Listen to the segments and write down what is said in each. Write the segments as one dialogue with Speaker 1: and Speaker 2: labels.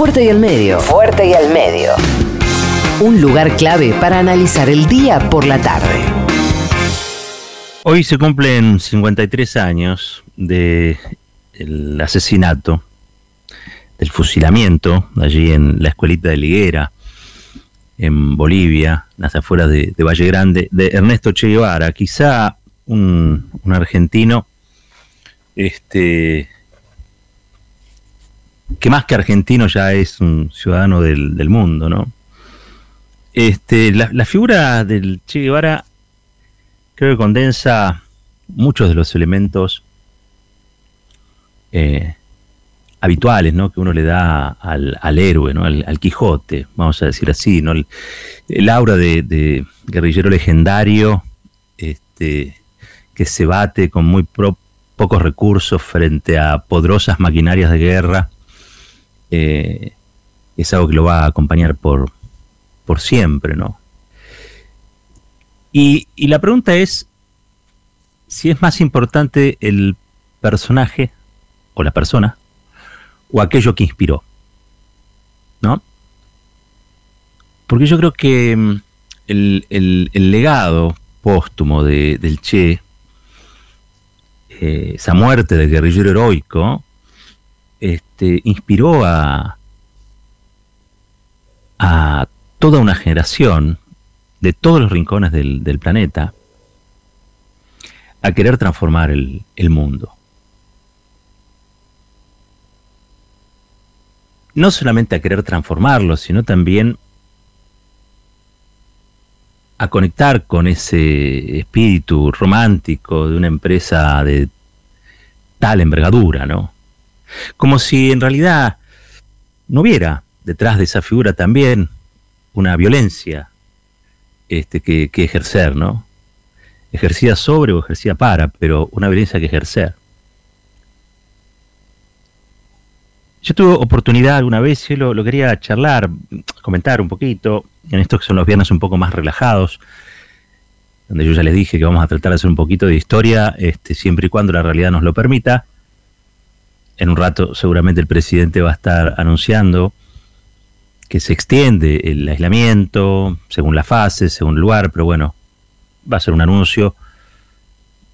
Speaker 1: Fuerte y al medio. Fuerte y al medio. Un lugar clave para analizar el día por la tarde.
Speaker 2: Hoy se cumplen 53 años del asesinato, del fusilamiento, allí en la escuelita de Liguera, en Bolivia, las afueras de, Valle Grande, de Ernesto Che Guevara, quizá un, un argentino este, que más que argentino ya es un ciudadano del, mundo, ¿no? Este, la, figura del Che Guevara creo que condensa muchos de los elementos eh, habituales ¿no? que uno le da al, héroe, ¿no? Al, Quijote, vamos a decir así, ¿no? el, aura de, guerrillero legendario este, que se bate con muy pocos recursos frente a poderosas maquinarias de guerra eh, es algo que lo va a acompañar por, por siempre, ¿no? Y, la pregunta es si es más importante el personaje o la persona o aquello que inspiró, ¿no? Porque yo creo que mm, el, legado póstumo de, del Che, eh, esa muerte del guerrillero heroico, este, inspiró a, toda una generación de todos los rincones del, planeta a querer transformar el, el, mundo. No solamente a querer transformarlo, sino también a conectar con ese espíritu romántico de una empresa de tal envergadura, ¿no? Como si en realidad no hubiera detrás de esa figura también una violencia este, que, ejercer, ¿no? Ejercida sobre o ejercida para, pero una violencia que ejercer. Yo tuve oportunidad alguna vez, yo lo, quería charlar, comentar un poquito, en estos que son los viernes un poco más relajados, donde yo ya les dije que vamos a tratar de hacer un poquito de historia, este, siempre y cuando la realidad nos lo permita en un rato seguramente el presidente va a estar anunciando que se extiende el aislamiento según la fase, según el lugar, pero bueno, va a ser un anuncio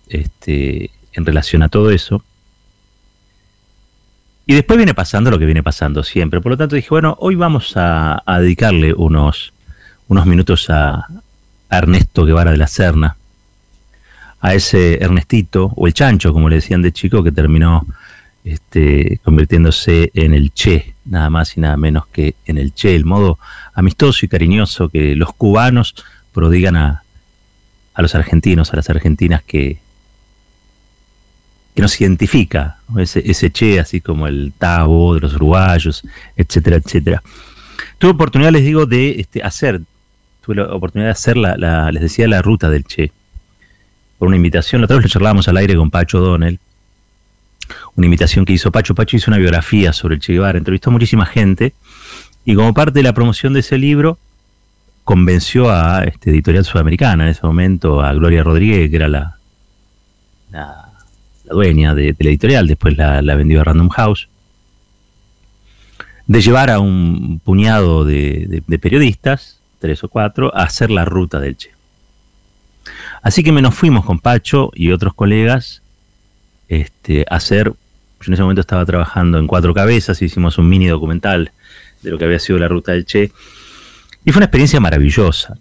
Speaker 2: este, en relación a todo eso. Y después viene pasando lo que viene pasando siempre. Por lo tanto dije, bueno, hoy vamos a, dedicarle unos, unos minutos a, a Ernesto Guevara de la Serna, a ese Ernestito, o el chancho, como le decían de chico, que terminó este, convirtiéndose en el Che, nada más y nada menos que en el Che, el modo amistoso y cariñoso que los cubanos prodigan a, a los argentinos, a las argentinas que, que nos identifica, ese, Che, así como el Tabo de los uruguayos, etcétera, etcétera. Tuve oportunidad, les digo, de este, hacer, tuve la oportunidad de hacer, la, les decía, la ruta del Che, por una invitación, la otra vez lo charlábamos al aire con Pacho Donel, una invitación que hizo Pacho. Pacho hizo una biografía sobre el Che Guevara, entrevistó a muchísima gente y como parte de la promoción de ese libro convenció a este, Editorial Sudamericana en ese momento, a Gloria Rodríguez, que era la, la, dueña de, la editorial, después la, vendió a Random House, de llevar a un puñado de, de periodistas, tres o cuatro, a hacer la ruta del Che. Así que nos fuimos con Pacho y otros colegas este, hacer, yo en ese momento estaba trabajando en Cuatro Cabezas, hicimos un mini documental de lo que había sido la ruta del Che, y fue una experiencia maravillosa,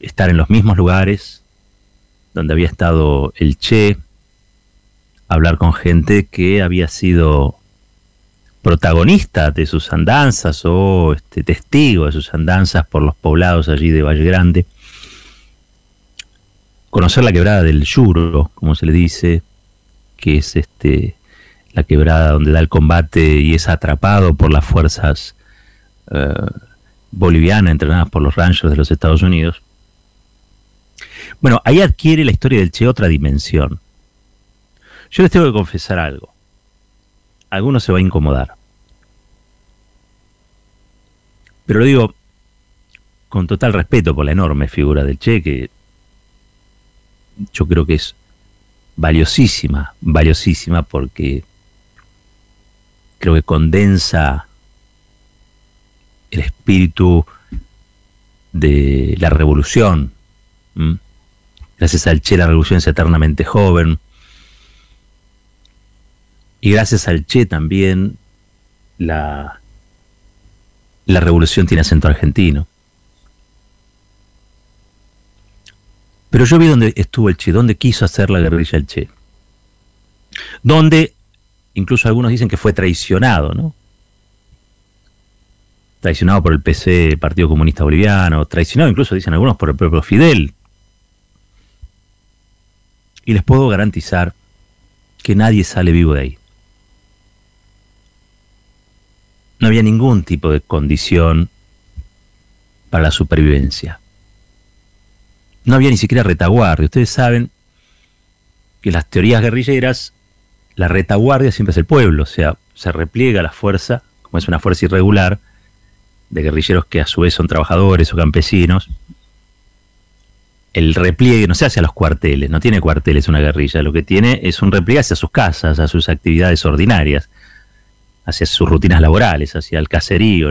Speaker 2: estar en los mismos lugares donde había estado el Che, hablar con gente que había sido protagonista de sus andanzas o este, testigo de sus andanzas por los poblados allí de Valle Grande, conocer la quebrada del Yuro, como se le dice, que es este la quebrada donde da el combate y es atrapado por las fuerzas eh, bolivianas entrenadas por los Rangers de los Estados Unidos. Bueno, ahí adquiere la historia del Che otra dimensión. Yo les tengo que confesar algo. Alguno se va a incomodar. Pero lo digo con total respeto por la enorme figura del Che, que yo creo que es valiosísima, valiosísima porque creo que condensa el espíritu de la revolución. Gracias al Che la revolución es eternamente joven. Y gracias al Che también la, la revolución tiene acento argentino. Pero yo vi dónde estuvo el Che, dónde quiso hacer la guerrilla el Che. Donde incluso algunos dicen que fue traicionado, ¿no? Traicionado por el PC, Partido Comunista Boliviano, traicionado incluso, dicen algunos, por el propio Fidel. Y les puedo garantizar que nadie sale vivo de ahí. No había ningún tipo de condición para la supervivencia. No había ni siquiera retaguardia. Ustedes saben que las teorías guerrilleras, la retaguardia siempre es el pueblo, o sea, se repliega la fuerza, como es una fuerza irregular, de guerrilleros que a su vez son trabajadores o campesinos. El repliegue no se hace a los cuarteles, no tiene cuarteles una guerrilla, lo que tiene es un repliegue hacia sus casas, a sus actividades ordinarias hacia sus rutinas laborales, hacia el caserío,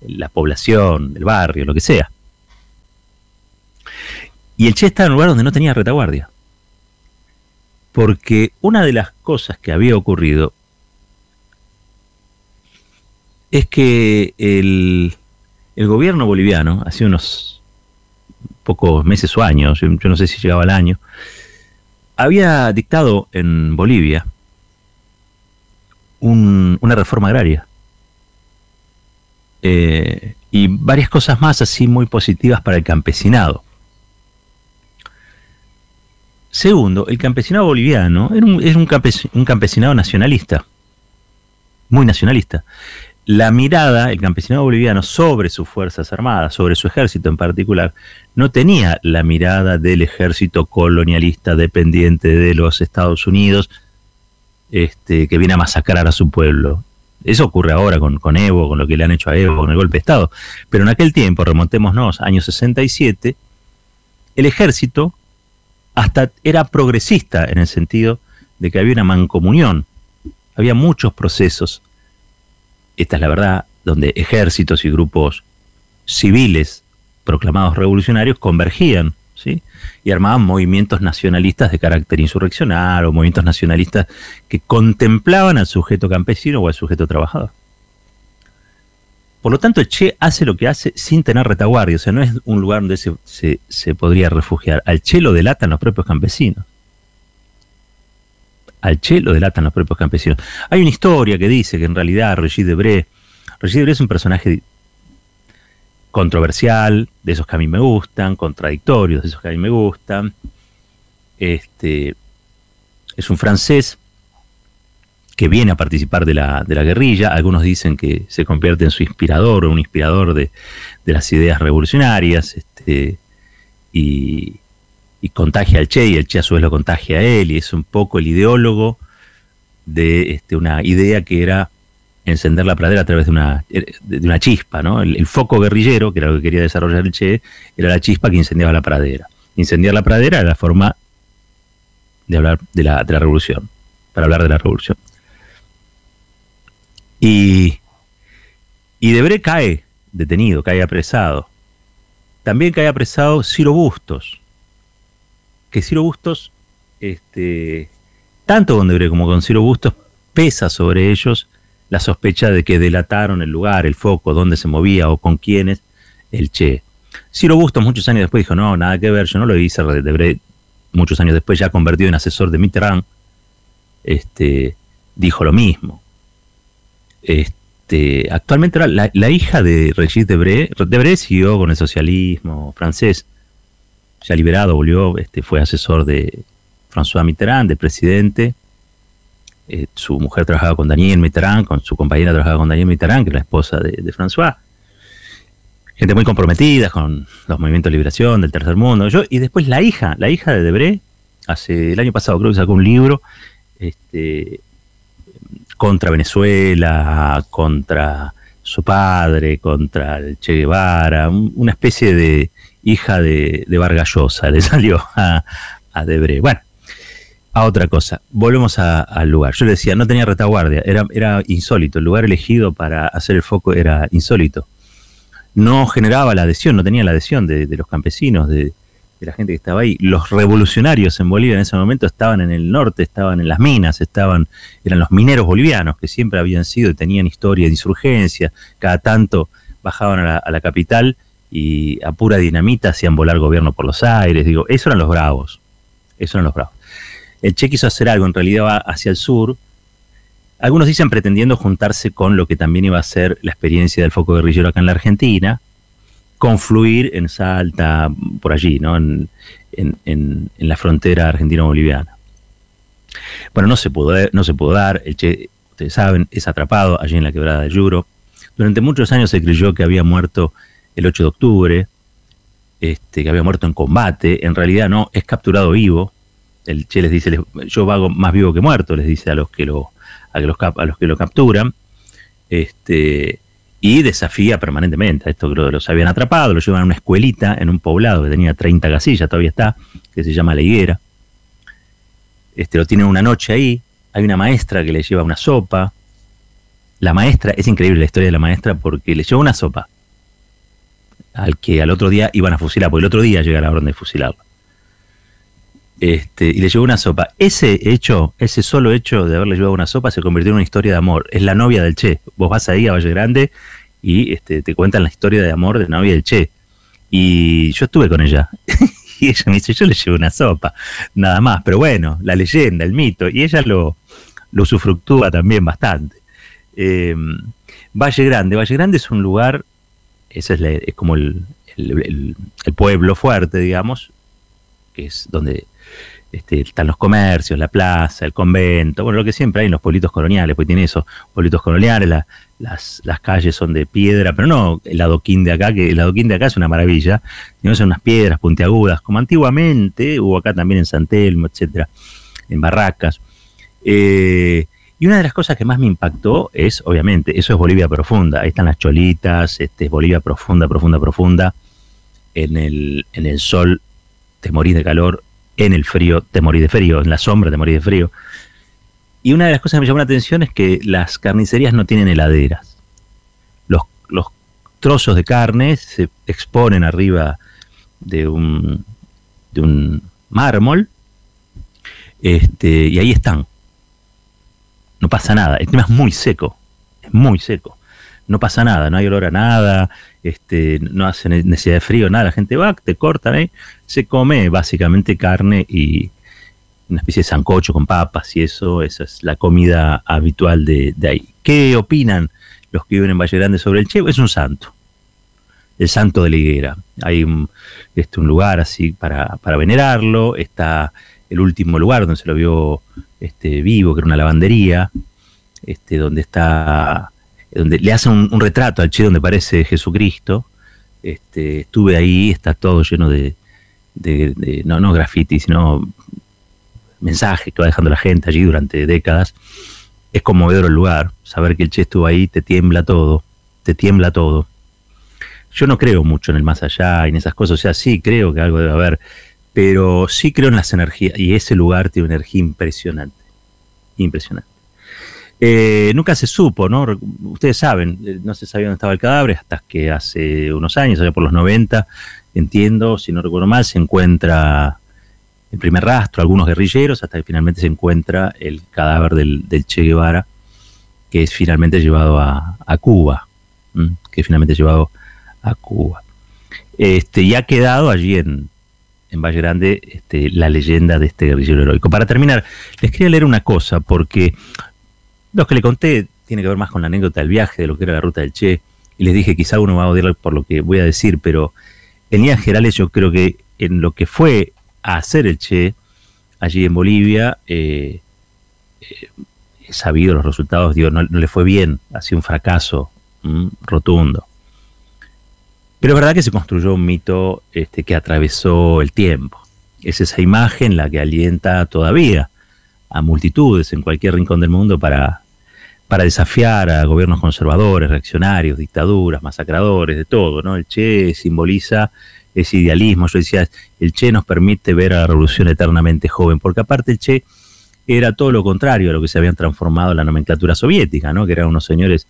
Speaker 2: la población, el barrio, lo que sea. Y el Che estaba en un lugar donde no tenía retaguardia. Porque una de las cosas que había ocurrido es que el, gobierno boliviano, hace unos pocos meses o años, yo no sé si llegaba al año, había dictado en Bolivia una reforma agraria. Eh, y varias cosas más así muy positivas para el campesinado. Segundo, el campesinado boliviano era un, es un, un campesinado nacionalista, muy nacionalista. La mirada, el campesinado boliviano, sobre sus Fuerzas Armadas, sobre su ejército en particular, no tenía la mirada del ejército colonialista dependiente de los Estados Unidos, este, que viene a masacrar a su pueblo. Eso ocurre ahora con, con, Evo, con lo que le han hecho a Evo, con el golpe de Estado. Pero en aquel tiempo, remontémonos, años 67, el ejército hasta era progresista en el sentido de que había una mancomunión. Había muchos procesos, esta es la verdad, donde ejércitos y grupos civiles proclamados revolucionarios convergían y armaban movimientos nacionalistas de carácter insurreccional o movimientos nacionalistas que contemplaban al sujeto campesino o al sujeto trabajador. Por lo tanto, el Che hace lo que hace sin tener retaguardia, o sea, no es un lugar donde se, podría refugiar. Al Che lo delatan los propios campesinos. Al Che lo delatan los propios campesinos. Hay una historia que dice que en realidad Regis Debré, Regis Debré es un personaje controversial, de esos que a mí me gustan, contradictorios, de esos que a mí me gustan. Este, es un francés que viene a participar de la, de la guerrilla. Algunos dicen que se convierte en su inspirador o un inspirador de, las ideas revolucionarias. Este, y, contagia al Che y el Che a su vez lo contagia a él. Y es un poco el ideólogo de este, una idea que era encender la pradera a través de una, de una chispa, ¿no? El, foco guerrillero, que era lo que quería desarrollar el Che, era la chispa que incendiaba la pradera. Incendiar la pradera era la forma de hablar de la, de la revolución, para hablar de la revolución. Y, y Debré cae detenido, cae apresado. También cae apresado Ciro Bustos, que Ciro Bustos, este, tanto con Debré como con Ciro Bustos, pesa sobre ellos la sospecha de que delataron el lugar, el foco, dónde se movía o con quiénes, el Che. Ciro Bustos muchos años después dijo, no, nada que ver, yo no lo hice, de muchos años después ya convertido en asesor de Mitterrand, este, dijo lo mismo. Este, actualmente la, hija de Regis Debré, Debré siguió con el socialismo francés, ya liberado, volvió, este, fue asesor de François Mitterrand, de presidente, eh, su mujer trabajaba con Daniel Mitterrand, con su compañera trabajaba con Daniel Mitterrand, que es la esposa de, François. Gente muy comprometida con los movimientos de liberación del tercer mundo. Y después la hija, la hija de Debré, hace el año pasado creo que sacó un libro este, contra Venezuela, contra su padre, contra el Che Guevara, una especie de hija de, de Vargallosa le salió a, Debré. Bueno, a otra cosa. Volvemos al lugar. Yo le decía, no tenía retaguardia, era, era insólito. El lugar elegido para hacer el foco era insólito. no generaba la adhesión, no tenía la adhesión de, los campesinos, de, la gente que estaba ahí. Los revolucionarios en Bolivia en ese momento estaban en el norte, estaban en las minas, estaban, eran los mineros bolivianos que siempre habían sido y tenían historia de insurgencia, cada tanto bajaban a la, capital y a pura dinamita hacían volar gobierno por los aires, digo, esos eran los bravos, esos eran los bravos. El Che quiso hacer algo, en realidad va hacia el sur, algunos dicen pretendiendo juntarse con lo que también iba a ser la experiencia del foco guerrillero acá en la Argentina, confluir en Salta, por allí, ¿no? en, la frontera argentino-boliviana. Bueno, no se, pudo, no se pudo dar, el Che, ustedes saben, es atrapado allí en la quebrada de Yuro. Durante muchos años se creyó que había muerto el 8 de octubre, este, que había muerto en combate, en realidad no, es capturado vivo. El Che les dice, yo vago más vivo que muerto, les dice a los que lo, a, los, a los que lo capturan, este, y desafía permanentemente a esto que los habían atrapado, lo llevan a una escuelita en un poblado que tenía 30 casillas, todavía está, que se llama La Higuera. Este, lo tienen una noche ahí, hay una maestra que le lleva una sopa. La maestra, es increíble la historia de la maestra porque le lleva una sopa al que al otro día iban a fusilar, porque el otro día llega la orden de fusilarlo. Este, y le llevó una sopa. Ese hecho, ese solo hecho de haberle llevado una sopa se convirtió en una historia de amor. Es la novia del Che. Vos vas ahí a Valle Grande y este, te cuentan la historia de amor de la novia del Che. Y yo estuve con ella. y ella me dice, yo le llevo una sopa, nada más. Pero bueno, la leyenda, el mito. Y ella lo, lo también bastante. Eh, Valle Grande. Valle Grande es un lugar, ese es, es como el, el pueblo fuerte, digamos, que es donde este, están los comercios, la plaza, el convento, bueno, lo que siempre hay en los pueblitos coloniales, pues tiene eso, pueblitos coloniales, las, las, calles son de piedra, pero no el adoquín de acá, que el adoquín de acá es una maravilla, son unas piedras puntiagudas, como antiguamente hubo acá también en San Telmo, etcétera, en barracas. Eh, y una de las cosas que más me impactó es, obviamente, eso es Bolivia profunda, ahí están las cholitas, este, es Bolivia profunda, profunda, profunda, en el, en el sol te morís de calor, en el frío te morís de frío, en la sombra te morís de frío. Y una de las cosas que me llamó la atención es que las carnicerías no tienen heladeras. Los, los trozos de carne se exponen arriba de un, de un mármol este, y ahí están. No pasa nada. El tema es muy seco. Es muy seco no pasa nada, no hay olor a nada, este, no hace necesidad de frío, nada, la gente va, te cortan se come básicamente carne y una especie de sancocho con papas y eso, esa es la comida habitual de, ahí. ¿Qué opinan los que viven en Valle Grande sobre el Che? Es un santo, el santo de la higuera. Hay un, este, un lugar así para, para venerarlo, está el último lugar donde se lo vio este, vivo, que era una lavandería, este, donde está donde le hacen un, retrato al Che donde parece Jesucristo. Este, estuve ahí, está todo lleno de, no, no graffiti, sino mensajes que va dejando la gente allí durante décadas. Es conmovedor el lugar, saber que el Che estuvo ahí, te tiembla todo, te tiembla todo. Yo no creo mucho en el más allá y en esas cosas, o sea, sí creo que algo debe haber, pero sí creo en las energías y ese lugar tiene una energía impresionante, impresionante. Eh, nunca se supo, ¿no? Ustedes saben, eh, no se sabía dónde estaba el cadáver hasta que hace unos años, allá por los 90, entiendo, si no recuerdo mal, se encuentra el primer rastro, algunos guerrilleros, hasta que finalmente se encuentra el cadáver del, Che Guevara, que es finalmente llevado a, Cuba, que es llevado a Cuba. Este, y ha quedado allí en, en Valle Grande este, la leyenda de este guerrillero heroico. Para terminar, les quería leer una cosa, porque lo que le conté tiene que ver más con la anécdota del viaje, de lo que era la ruta del Che, y les dije, quizá uno va a odiar por lo que voy a decir, pero en líneas generales yo creo que en lo que fue a hacer el Che allí en Bolivia, eh, eh, sabido los resultados, digo, no, le fue bien, ha sido un fracaso rotundo. Pero es verdad que se construyó un mito este, que atravesó el tiempo. Es esa imagen la que alienta todavía a multitudes en cualquier rincón del mundo para, para desafiar a gobiernos conservadores, reaccionarios, dictaduras, masacradores, de todo, ¿no? El Che simboliza ese idealismo. Yo decía, el Che nos permite ver a la revolución eternamente joven, porque aparte el Che era todo lo contrario a lo que se habían transformado en la nomenclatura soviética, ¿no? Que eran unos señores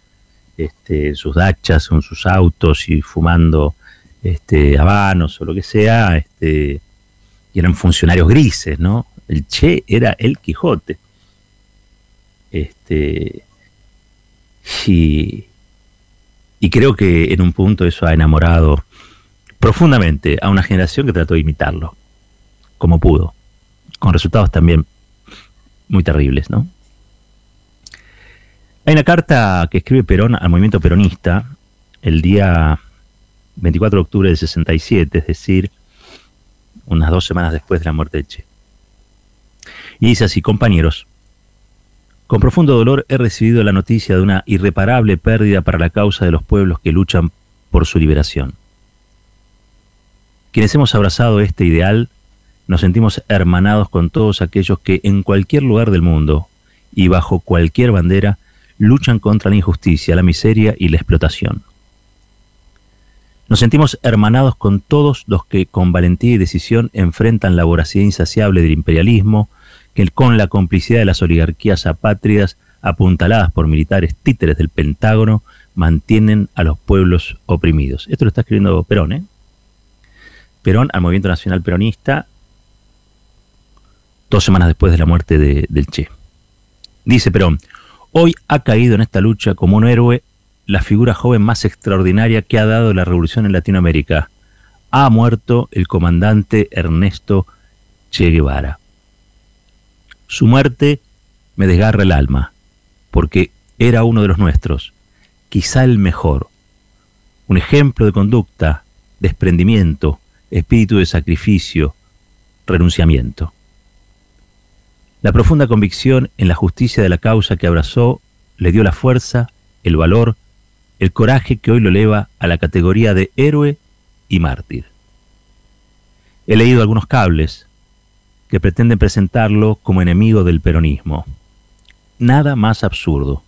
Speaker 2: este, sus dachas, con sus autos y fumando este, habanos o lo que sea, este, y eran funcionarios grises, ¿no? El Che era el Quijote. Este, y, y creo que en un punto eso ha enamorado profundamente a una generación que trató de imitarlo, como pudo, con resultados también muy terribles, ¿no? Hay una carta que escribe Perón al movimiento peronista el día 24 de octubre del 67, es decir, unas dos semanas después de la muerte de Che. Y dice así, compañeros, con profundo dolor he recibido la noticia de una irreparable pérdida para la causa de los pueblos que luchan por su liberación. Quienes hemos abrazado este ideal, nos sentimos hermanados con todos aquellos que en cualquier lugar del mundo y bajo cualquier bandera luchan contra la injusticia, la miseria y la explotación. Nos sentimos hermanados con todos los que con valentía y decisión enfrentan la voracidad insaciable del imperialismo, que con la complicidad de las oligarquías apátridas apuntaladas por militares títeres del Pentágono mantienen a los pueblos oprimidos. Esto lo está escribiendo Perón, ¿eh? Perón al Movimiento Nacional Peronista dos semanas después de la muerte de, del Che. Dice Perón, hoy ha caído en esta lucha como un héroe la figura joven más extraordinaria que ha dado la revolución en Latinoamérica. Ha muerto el comandante Ernesto Che Guevara. Su muerte me desgarra el alma, porque era uno de los nuestros, quizá el mejor, un ejemplo de conducta, desprendimiento, espíritu de sacrificio, renunciamiento. La profunda convicción en la justicia de la causa que abrazó le dio la fuerza, el valor el coraje que hoy lo eleva a la categoría de héroe y mártir. He leído algunos cables que pretenden presentarlo como enemigo del peronismo. Nada más absurdo.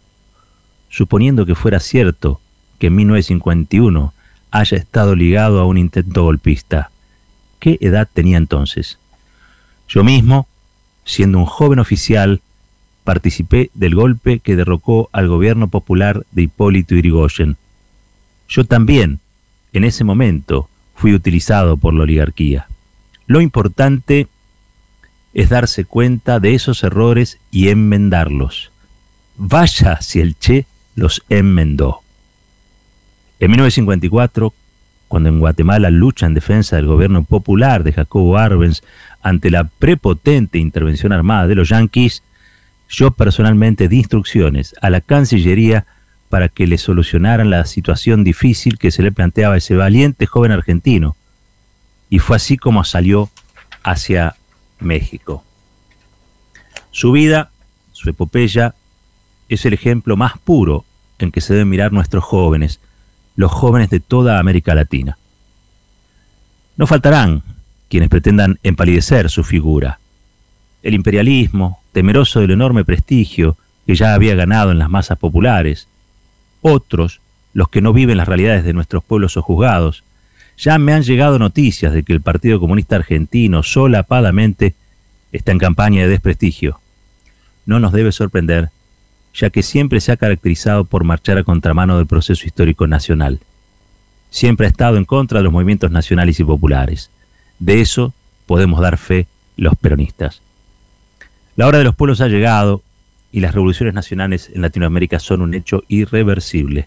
Speaker 2: Suponiendo que fuera cierto que en 1951 haya estado ligado a un intento golpista, ¿qué edad tenía entonces? Yo mismo, siendo un joven oficial, participé del golpe que derrocó al gobierno popular de Hipólito Yrigoyen. Yo también, en ese momento, fui utilizado por la oligarquía. Lo importante es darse cuenta de esos errores y enmendarlos. Vaya si el Che los enmendó. En 1954, cuando en Guatemala lucha en defensa del gobierno popular de Jacobo Arbenz ante la prepotente intervención armada de los yanquis, yo personalmente di instrucciones a la Cancillería para que le solucionaran la situación difícil que se le planteaba a ese valiente joven argentino. Y fue así como salió hacia México. Su vida, su epopeya, es el ejemplo más puro en que se deben mirar nuestros jóvenes, los jóvenes de toda América Latina. No faltarán quienes pretendan empalidecer su figura. El imperialismo, temeroso del enorme prestigio que ya había ganado en las masas populares. Otros, los que no viven las realidades de nuestros pueblos o juzgados, ya me han llegado noticias de que el Partido Comunista Argentino solapadamente está en campaña de desprestigio. No nos debe sorprender, ya que siempre se ha caracterizado por marchar a contramano del proceso histórico nacional. Siempre ha estado en contra de los movimientos nacionales y populares. De eso podemos dar fe los peronistas. La hora de los pueblos ha llegado y las revoluciones nacionales en Latinoamérica son un hecho irreversible.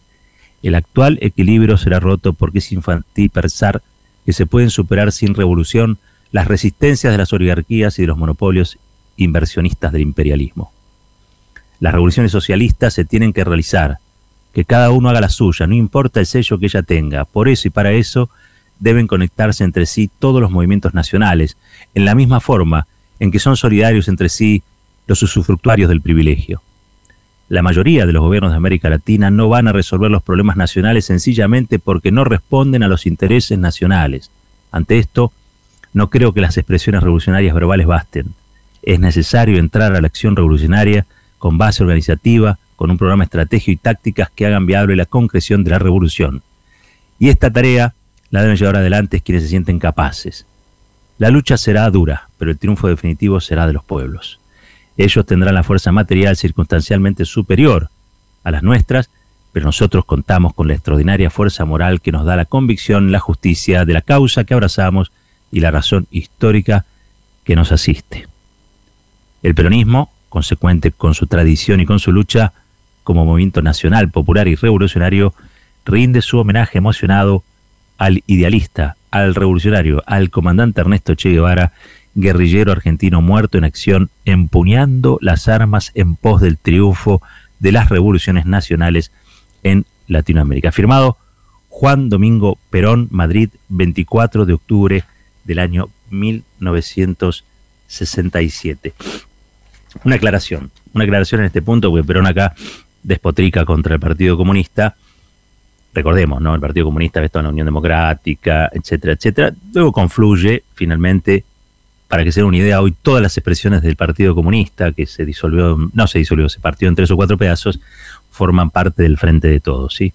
Speaker 2: El actual equilibrio será roto porque es infantil pensar que se pueden superar sin revolución las resistencias de las oligarquías y de los monopolios inversionistas del imperialismo. Las revoluciones socialistas se tienen que realizar, que cada uno haga la suya, no importa el sello que ella tenga. Por eso y para eso deben conectarse entre sí todos los movimientos nacionales, en la misma forma en que son solidarios entre sí los usufructuarios del privilegio. La mayoría de los gobiernos de América Latina no van a resolver los problemas nacionales sencillamente porque no responden a los intereses nacionales. Ante esto, no creo que las expresiones revolucionarias verbales basten. Es necesario entrar a la acción revolucionaria con base organizativa, con un programa estratégico y tácticas que hagan viable la concreción de la revolución. Y esta tarea la deben llevar adelante quienes se sienten capaces. La lucha será dura, pero el triunfo definitivo será de los pueblos. Ellos tendrán la fuerza material circunstancialmente superior a las nuestras, pero nosotros contamos con la extraordinaria fuerza moral que nos da la convicción, la justicia de la causa que abrazamos y la razón histórica que nos asiste. El peronismo, consecuente con su tradición y con su lucha como movimiento nacional, popular y revolucionario, rinde su homenaje emocionado al idealista, al revolucionario, al comandante Ernesto Che Guevara, guerrillero argentino muerto en acción, empuñando las armas en pos del triunfo de las revoluciones nacionales en Latinoamérica. Firmado Juan Domingo Perón, Madrid, 24 de octubre del año 1967. Una aclaración, una aclaración en este punto, porque Perón acá despotrica contra el Partido Comunista. Recordemos, ¿no? El Partido Comunista ve en la Unión Democrática, etcétera, etcétera. Luego confluye finalmente para que se den una idea, hoy todas las expresiones del Partido Comunista, que se disolvió, no se disolvió, se partió en tres o cuatro pedazos, forman parte del Frente de Todos, ¿sí?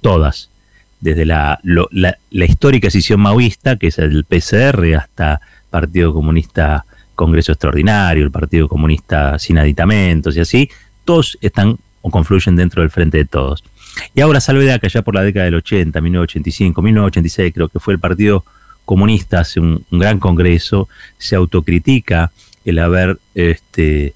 Speaker 2: Todas. Desde la, histórica decisión maoísta, que es el PCR, hasta Partido Comunista Congreso Extraordinario, el Partido Comunista sin aditamentos y así, todos están o confluyen dentro del Frente de Todos. Y ahora salvedad que allá por la década del 80, 1985, 1986, creo que fue el Partido Comunista hace un, gran congreso, se autocritica el haber este,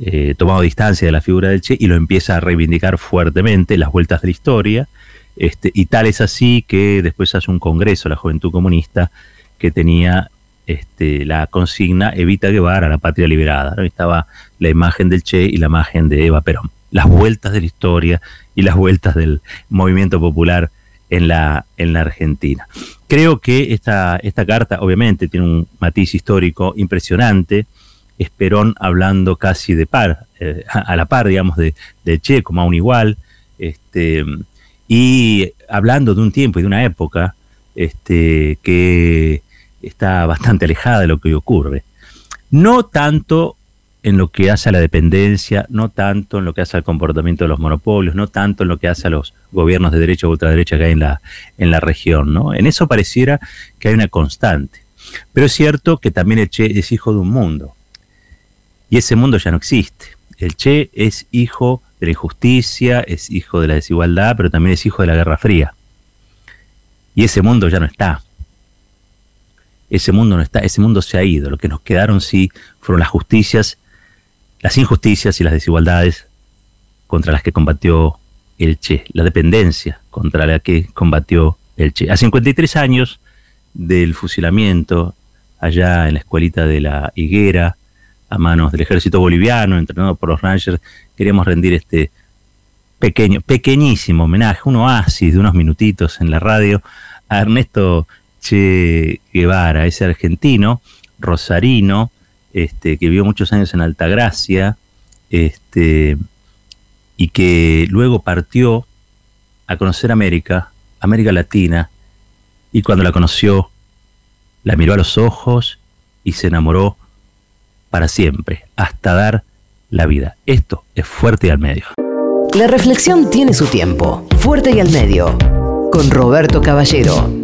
Speaker 2: eh, tomado distancia de la figura del Che y lo empieza a reivindicar fuertemente, las vueltas de la historia, este, y tal es así que después hace un congreso la Juventud Comunista que tenía este, la consigna Evita Guevara, la patria liberada. Estaba la imagen del Che y la imagen de Eva Perón. Las vueltas de la historia y las vueltas del movimiento popular en la, en la Argentina. Creo que esta, esta carta, obviamente, tiene un matiz histórico impresionante. Es Perón hablando casi de par, eh, a la par, digamos, de, Che, como a un igual, este, y hablando de un tiempo y de una época este, que está bastante alejada de lo que hoy ocurre. No tanto en lo que hace a la dependencia, no tanto en lo que hace al comportamiento de los monopolios, no tanto en lo que hace a los gobiernos de derecha o ultraderecha que hay en la, en la región. ¿no? En eso pareciera que hay una constante. Pero es cierto que también el Che es hijo de un mundo. Y ese mundo ya no existe. El Che es hijo de la injusticia, es hijo de la desigualdad, pero también es hijo de la Guerra Fría. Y ese mundo ya no está. Ese mundo no está, ese mundo se ha ido. Lo que nos quedaron sí fueron las justicias las injusticias y las desigualdades contra las que combatió el Che, la dependencia contra la que combatió el Che. A 53 años del fusilamiento allá en la escuelita de la Higuera, a manos del ejército boliviano, entrenado por los Rangers, queríamos rendir este pequeño, pequeñísimo homenaje, un oasis de unos minutitos en la radio a Ernesto Che Guevara, ese argentino, rosarino, este, que vivió muchos años en Altagracia, este, y que luego partió a conocer América, América Latina, y cuando la conoció, la miró a los ojos y se enamoró para siempre, hasta dar la vida. Esto es Fuerte y al Medio.
Speaker 1: La reflexión tiene su tiempo. Fuerte y al Medio, con Roberto Caballero.